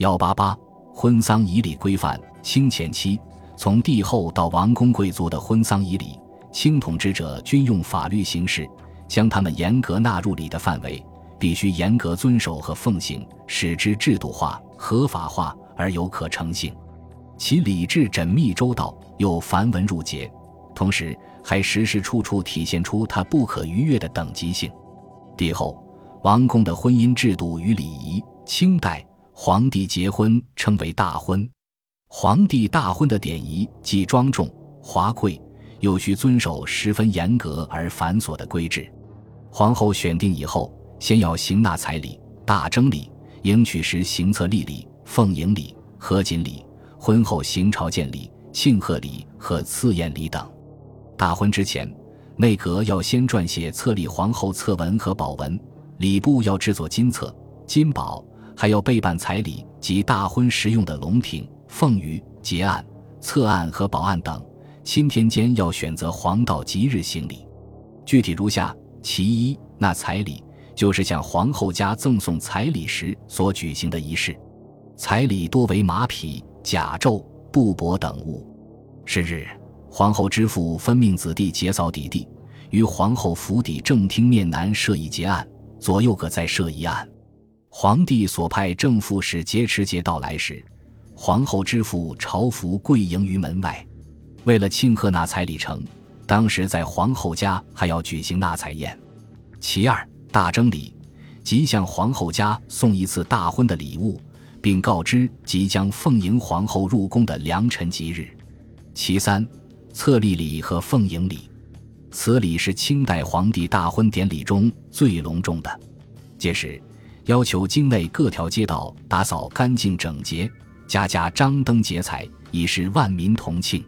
幺八八婚丧仪礼规范，清前期从帝后到王公贵族的婚丧仪礼，清统治者均用法律形式将他们严格纳入礼的范围，必须严格遵守和奉行，使之制度化、合法化而有可成性。其礼制缜密周到，又繁文缛节，同时还时时处处体现出它不可逾越的等级性。帝后、王公的婚姻制度与礼仪，清代。皇帝结婚称为大婚，皇帝大婚的典仪既庄重华贵，又需遵守十分严格而繁琐的规制。皇后选定以后，先要行纳彩礼、大征礼、迎娶时行册立礼、奉迎礼、合锦礼；婚后行朝见礼、庆贺礼和赐宴礼等。大婚之前，内阁要先撰写册立皇后册文和宝文，礼部要制作金册、金宝。还要备办彩礼及大婚时用的龙庭、凤舆、结案、册案和宝案等。钦天监要选择黄道吉日行礼，具体如下：其一，那彩礼，就是向皇后家赠送彩礼时所举行的仪式。彩礼多为马匹、甲胄、布帛等物。是日，皇后之父分命子弟结扫底地，于皇后府邸正厅面南设一结案，左右各再设一案。皇帝所派正副使节持节到来时，皇后之父朝服跪迎于门外。为了庆贺纳彩礼成，当时在皇后家还要举行纳彩宴。其二，大征礼，即向皇后家送一次大婚的礼物，并告知即将奉迎皇后入宫的良辰吉日。其三，册立礼和奉迎礼，此礼是清代皇帝大婚典礼中最隆重的，届时。要求京内各条街道打扫干净整洁，家家张灯结彩，以示万民同庆。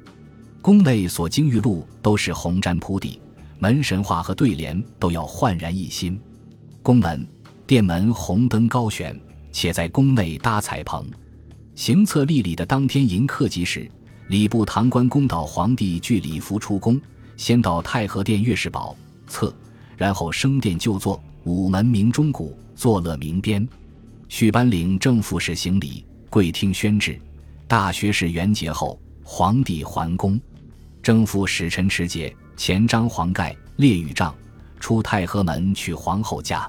宫内所经御路都是红毡铺地，门神画和对联都要焕然一新。宫门、殿门红灯高悬，且在宫内搭彩棚。行册立礼的当天迎客吉时，礼部堂官公导皇帝具礼服出宫，先到太和殿月事宝册，然后升殿就坐，午门鸣钟鼓。作乐鸣鞭，续颁领正副使行礼，跪听宣旨。大学士元节后，皇帝还宫，正副使臣持节，前张黄盖列御帐，出太和门去皇后家。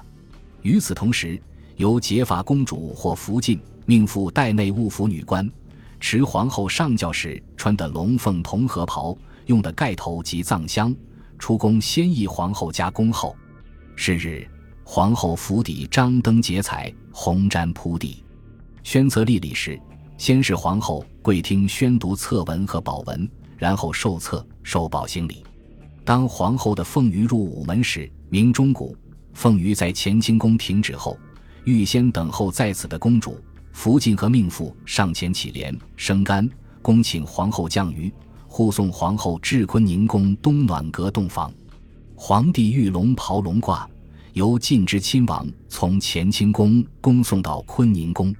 与此同时，由结发公主或福晋命妇代内务府女官，持皇后上轿时穿的龙凤铜和袍，用的盖头及藏香，出宫先诣皇后家恭候。是日。皇后府邸张灯结彩，红毡铺地。宣册立礼时，先是皇后跪听宣读册文和宝文，然后受册、受宝行礼。当皇后的凤舆入午门时，鸣钟鼓。凤舆在乾清宫停止后，预先等候在此的公主、福晋和命妇上前乞怜、生干，恭请皇后降舆，护送皇后至坤宁宫东暖阁洞房。皇帝御龙袍龙褂。由晋之亲王从乾清宫恭送到坤宁宫，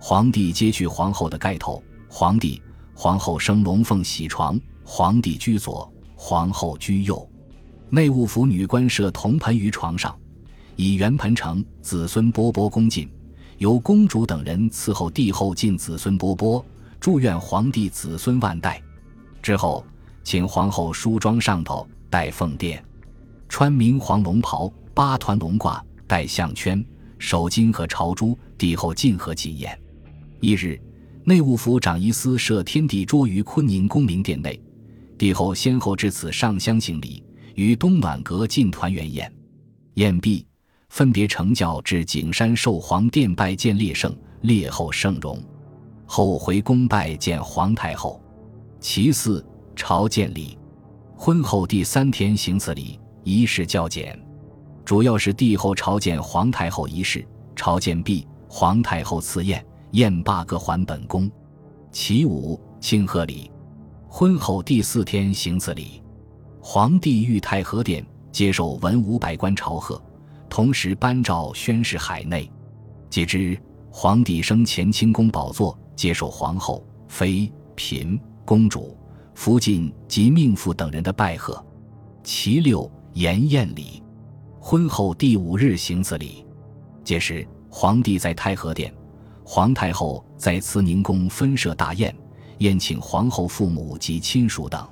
皇帝接去皇后的盖头，皇帝、皇后生龙凤喜床，皇帝居左，皇后居右，内务府女官设铜盆于床上，以圆盆盛子孙波波恭进，由公主等人伺候帝后进子孙波波，祝愿皇帝子孙万代。之后，请皇后梳妆上头，戴凤殿，穿明黄龙袍。八团龙褂，戴项圈，手巾和朝珠，帝后进和祭宴。一日，内务府长仪司设天地桌于坤宁宫明殿内，帝后先后至此上香行礼，于东暖阁进团圆宴。宴毕，分别成轿至景山寿皇殿拜见列圣，列后圣容，后回宫拜见皇太后。其四，朝见礼。婚后第三天行此礼，仪式较简。主要是帝后朝见皇太后仪式，朝见毕，皇太后赐宴，宴罢各还本宫。其五庆贺礼，婚后第四天行此礼。皇帝御太和殿接受文武百官朝贺，同时颁诏宣示海内。接之，皇帝升乾清宫宝座，接受皇后、妃、嫔、公主、福晋及命妇等人的拜贺。其六筵宴礼。婚后第五日行此礼，届时皇帝在太和殿，皇太后在慈宁宫分设大宴，宴请皇后父母及亲属等。